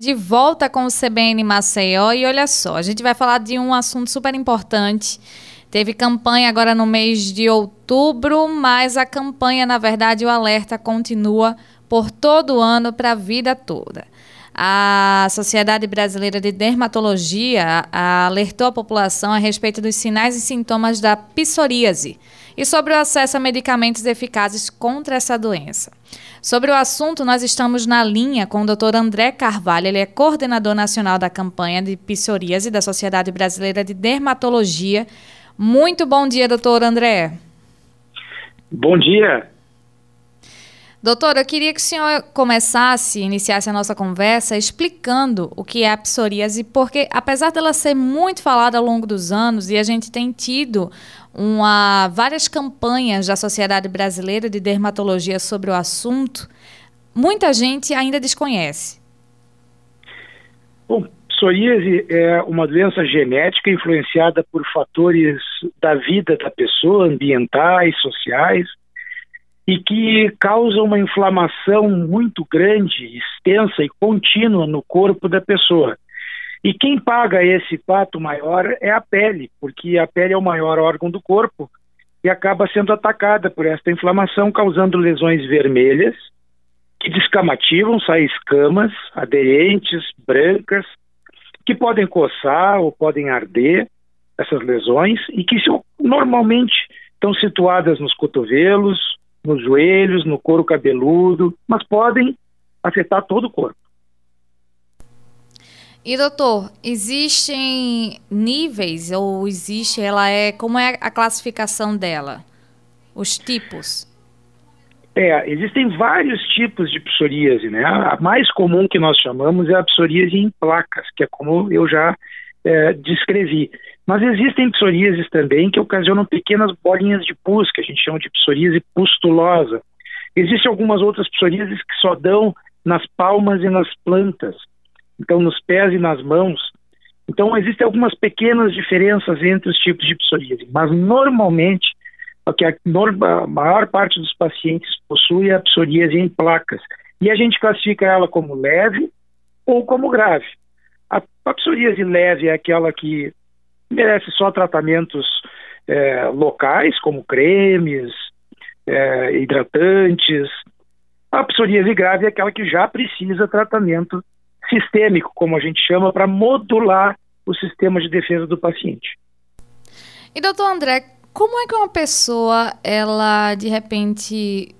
De volta com o CBN Maceió e olha só, a gente vai falar de um assunto super importante. Teve campanha agora no mês de outubro, mas a campanha, na verdade, o alerta continua por todo o ano para a vida toda. A Sociedade Brasileira de Dermatologia alertou a população a respeito dos sinais e sintomas da psoríase e sobre o acesso a medicamentos eficazes contra essa doença. Sobre o assunto, nós estamos na linha com o Dr. André Carvalho, ele é coordenador nacional da campanha de psoríase da Sociedade Brasileira de Dermatologia. Muito bom dia, doutor André. Bom dia. Doutor, eu queria que o senhor começasse, iniciasse a nossa conversa explicando o que é a psoríase, porque apesar dela ser muito falada ao longo dos anos e a gente tem tido uma, várias campanhas da Sociedade Brasileira de Dermatologia sobre o assunto, muita gente ainda desconhece. Bom, psoríase é uma doença genética influenciada por fatores da vida da pessoa, ambientais, sociais, e que causa uma inflamação muito grande, extensa e contínua no corpo da pessoa. E quem paga esse pato maior é a pele, porque a pele é o maior órgão do corpo e acaba sendo atacada por esta inflamação, causando lesões vermelhas, que descamativam, saem escamas aderentes, brancas, que podem coçar ou podem arder, essas lesões, e que normalmente estão situadas nos cotovelos, nos joelhos, no couro cabeludo, mas podem afetar todo o corpo. E doutor, existem níveis ou existe, ela é, como é a classificação dela? Os tipos? É, existem vários tipos de psoríase, né? A mais comum que nós chamamos é a psoríase em placas, que é como eu já é, descrevi. Mas existem psoríases também que ocasionam pequenas bolinhas de pus, que a gente chama de psoríase pustulosa. Existem algumas outras psoríases que só dão nas palmas e nas plantas, então nos pés e nas mãos. Então existem algumas pequenas diferenças entre os tipos de psoríase, mas normalmente o que a, maior parte dos pacientes possui é a psoríase em placas. E a gente classifica ela como leve ou como grave. A, psoríase leve é aquela que merece só tratamentos é, locais, como cremes, é, hidratantes. A psoríase grave é aquela que já precisa tratamento sistêmico, como a gente chama, para modular o sistema de defesa do paciente. E doutor André, como é que uma pessoa, ela de repente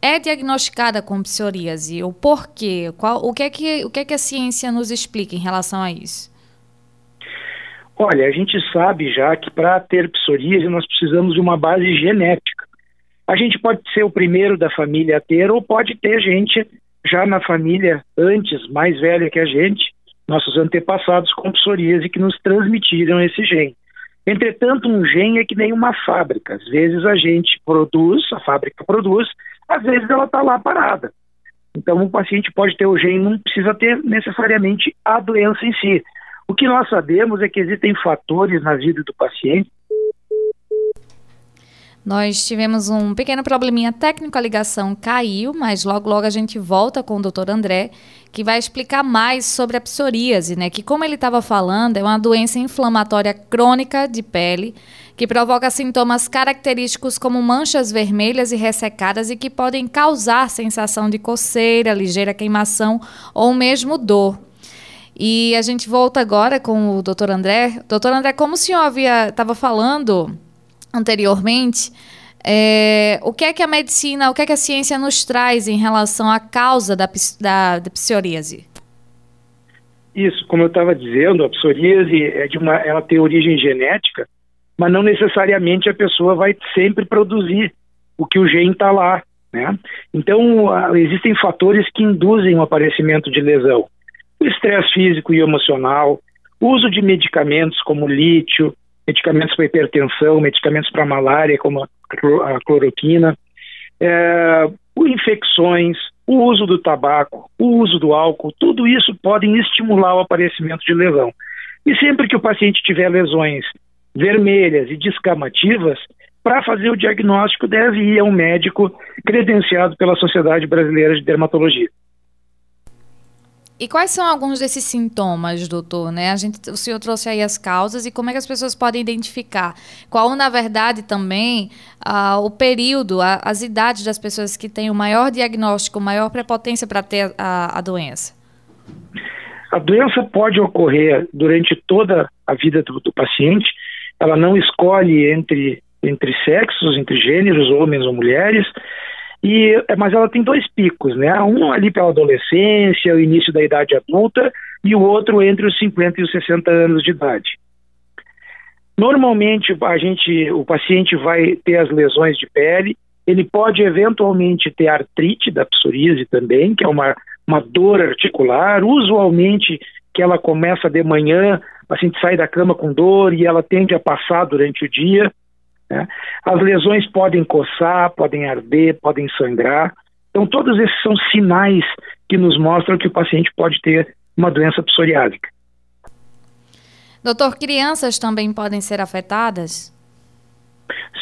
é diagnosticada com psoríase? O porquê? Qual, o, que é que, o que é que a ciência nos explica em relação a isso? Olha, a gente sabe já que para ter psoríase nós precisamos de uma base genética. A gente pode ser o primeiro da família a ter, ou pode ter gente já na família antes, mais velha que a gente, nossos antepassados com psoríase que nos transmitiram esse gene. Entretanto, um gene é que nem uma fábrica. Às vezes a gente produz, a fábrica produz, às vezes ela está lá parada. Então, um paciente pode ter o gene, não precisa ter necessariamente a doença em si. O que nós sabemos é que existem fatores na vida do paciente. Nós tivemos um pequeno probleminha técnico, a ligação caiu, mas logo logo a gente volta com o doutor André, que vai explicar mais sobre a psoríase, né? Que como ele estava falando, é uma doença inflamatória crônica de pele que provoca sintomas característicos como manchas vermelhas e ressecadas e que podem causar sensação de coceira, ligeira queimação ou mesmo dor. E a gente volta agora com o doutor André. Doutor André, como o senhor havia estava falando anteriormente, é, o que é que a medicina, o que é que a ciência nos traz em relação à causa da, da, da psoríase? Isso, como eu estava dizendo, a psoríase é de uma, ela tem origem genética, mas não necessariamente a pessoa vai sempre produzir o que o gene está lá, né? Então, existem fatores que induzem o aparecimento de lesão o estresse físico e emocional, uso de medicamentos como lítio, medicamentos para hipertensão, medicamentos para malária, como a cloroquina, é, infecções, o uso do tabaco, o uso do álcool, tudo isso podem estimular o aparecimento de lesão. E sempre que o paciente tiver lesões vermelhas e descamativas, para fazer o diagnóstico deve ir a um médico credenciado pela Sociedade Brasileira de Dermatologia. E quais são alguns desses sintomas, doutor? Né? A gente, o senhor trouxe aí as causas e como é que as pessoas podem identificar? Qual, na verdade, também uh, o período, a, as idades das pessoas que têm o maior diagnóstico, maior prepotência para ter a, a doença? A doença pode ocorrer durante toda a vida do, do paciente. Ela não escolhe entre, entre sexos, entre gêneros, homens ou mulheres. E, é, mas ela tem dois picos, né? Um ali pela adolescência, o início da idade adulta, e o outro entre os 50 e os 60 anos de idade. Normalmente a gente, o paciente vai ter as lesões de pele, ele pode eventualmente ter artrite da psoríase também, que é uma, uma dor articular, usualmente que ela começa de manhã, o paciente sai da cama com dor e ela tende a passar durante o dia. Né? As lesões podem coçar, podem arder, podem sangrar. Então, todos esses são sinais que nos mostram que o paciente pode ter uma doença psoriásica. Doutor, crianças também podem ser afetadas?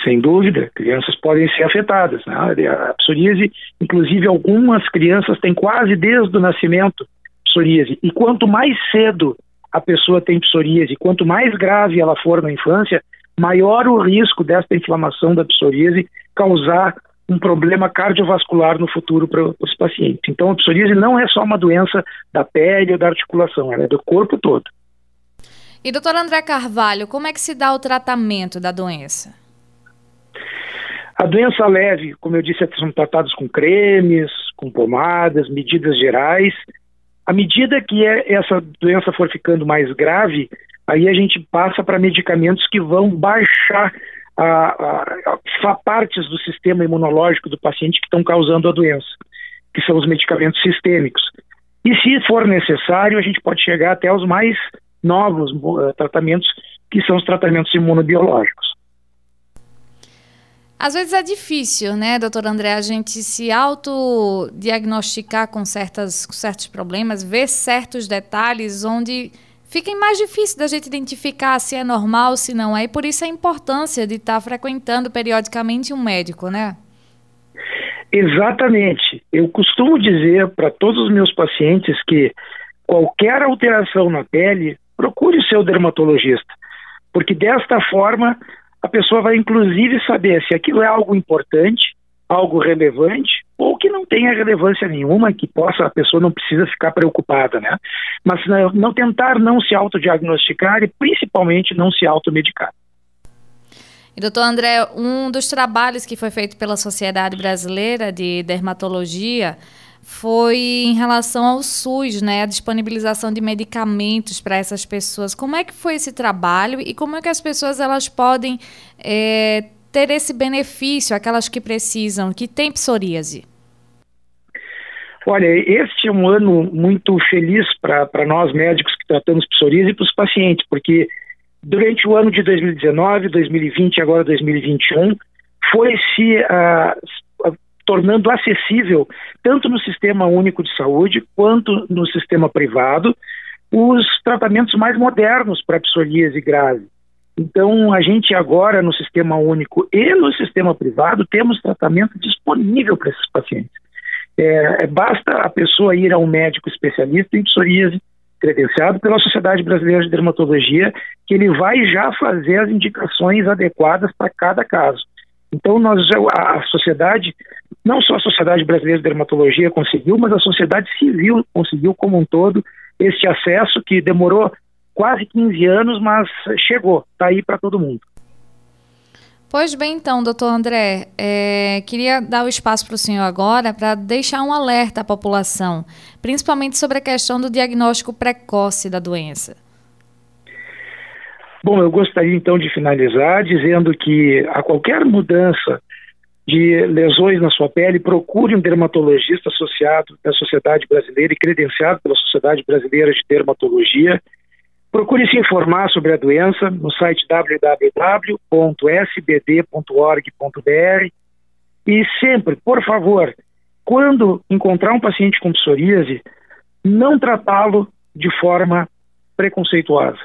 Sem dúvida, crianças podem ser afetadas. Né? A psoríase, inclusive, algumas crianças têm quase desde o nascimento psoríase. E quanto mais cedo a pessoa tem psoríase, quanto mais grave ela for na infância, maior o risco desta inflamação da psoríase causar um problema cardiovascular no futuro para os pacientes. Então, a psoríase não é só uma doença da pele ou da articulação, ela é do corpo todo. E, doutor André Carvalho, como é que se dá o tratamento da doença? A doença leve, como eu disse, são tratados com cremes, com pomadas, medidas gerais. À medida que é, essa doença for ficando mais grave, aí a gente passa para medicamentos que vão baixar a, a, a, partes do sistema imunológico do paciente que estão causando a doença, que são os medicamentos sistêmicos. E se for necessário, a gente pode chegar até os mais novos uh, tratamentos, que são os tratamentos imunobiológicos. Às vezes é difícil, né, doutor André, a gente se autodiagnosticar com, certas, com certos problemas, ver certos detalhes onde fica mais difícil da gente identificar se é normal, se não é, e por isso a importância de estar frequentando periodicamente um médico, né? Exatamente. Eu costumo dizer para todos os meus pacientes que qualquer alteração na pele, procure o seu dermatologista, porque desta forma a pessoa vai inclusive saber se aquilo é algo importante, algo relevante ou que não tenha relevância nenhuma, que possa a pessoa não precisa ficar preocupada, né? Mas não, tentar não se autodiagnosticar e principalmente não se automedicar. E doutor André, um dos trabalhos que foi feito pela Sociedade Brasileira de Dermatologia foi em relação ao SUS, né, a disponibilização de medicamentos para essas pessoas. Como é que foi esse trabalho e como é que as pessoas elas podem é, ter esse benefício, aquelas que precisam, que têm psoríase? Olha, este é um ano muito feliz para nós médicos que tratamos psoríase e para os pacientes, porque durante o ano de 2019, 2020 e agora 2021, foi se uh, tornando acessível, tanto no Sistema Único de Saúde quanto no sistema privado, os tratamentos mais modernos para psoríase grave. Então, a gente agora, no sistema único e no sistema privado, temos tratamento disponível para esses pacientes. É, é, basta a pessoa ir a um médico especialista em psoríase, credenciado pela Sociedade Brasileira de Dermatologia, que ele vai já fazer as indicações adequadas para cada caso. Então, nós, a, a sociedade, não só a Sociedade Brasileira de Dermatologia conseguiu, mas a sociedade civil conseguiu como um todo este acesso que demorou quase 15 anos, mas chegou, está aí para todo mundo. Pois bem, então, doutor André, é, queria dar o espaço para o senhor agora para deixar um alerta à população, principalmente sobre a questão do diagnóstico precoce da doença. Bom, eu gostaria então de finalizar dizendo que a qualquer mudança de lesões na sua pele, procure um dermatologista associado da Sociedade Brasileira e credenciado pela Sociedade Brasileira de Dermatologia Procure se informar sobre a doença no site www.sbd.org.br e sempre, por favor, quando encontrar um paciente com psoríase, não tratá-lo de forma preconceituosa.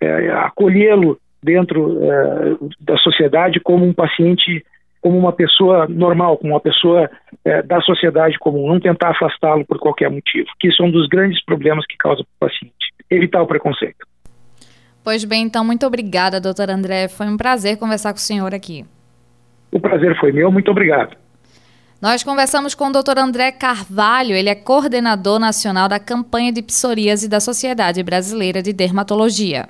É, acolhê-lo dentro é, da sociedade como um paciente como uma pessoa normal, como uma pessoa é, da sociedade comum, não tentar afastá-lo por qualquer motivo, que isso é um dos grandes problemas que causa para o paciente. Evitar o preconceito. Pois bem, então, muito obrigada, doutor André. Foi um prazer conversar com o senhor aqui. O prazer foi meu, muito obrigado. Nós conversamos com o Dr. André Carvalho, ele é coordenador nacional da campanha de psoríase da Sociedade Brasileira de Dermatologia.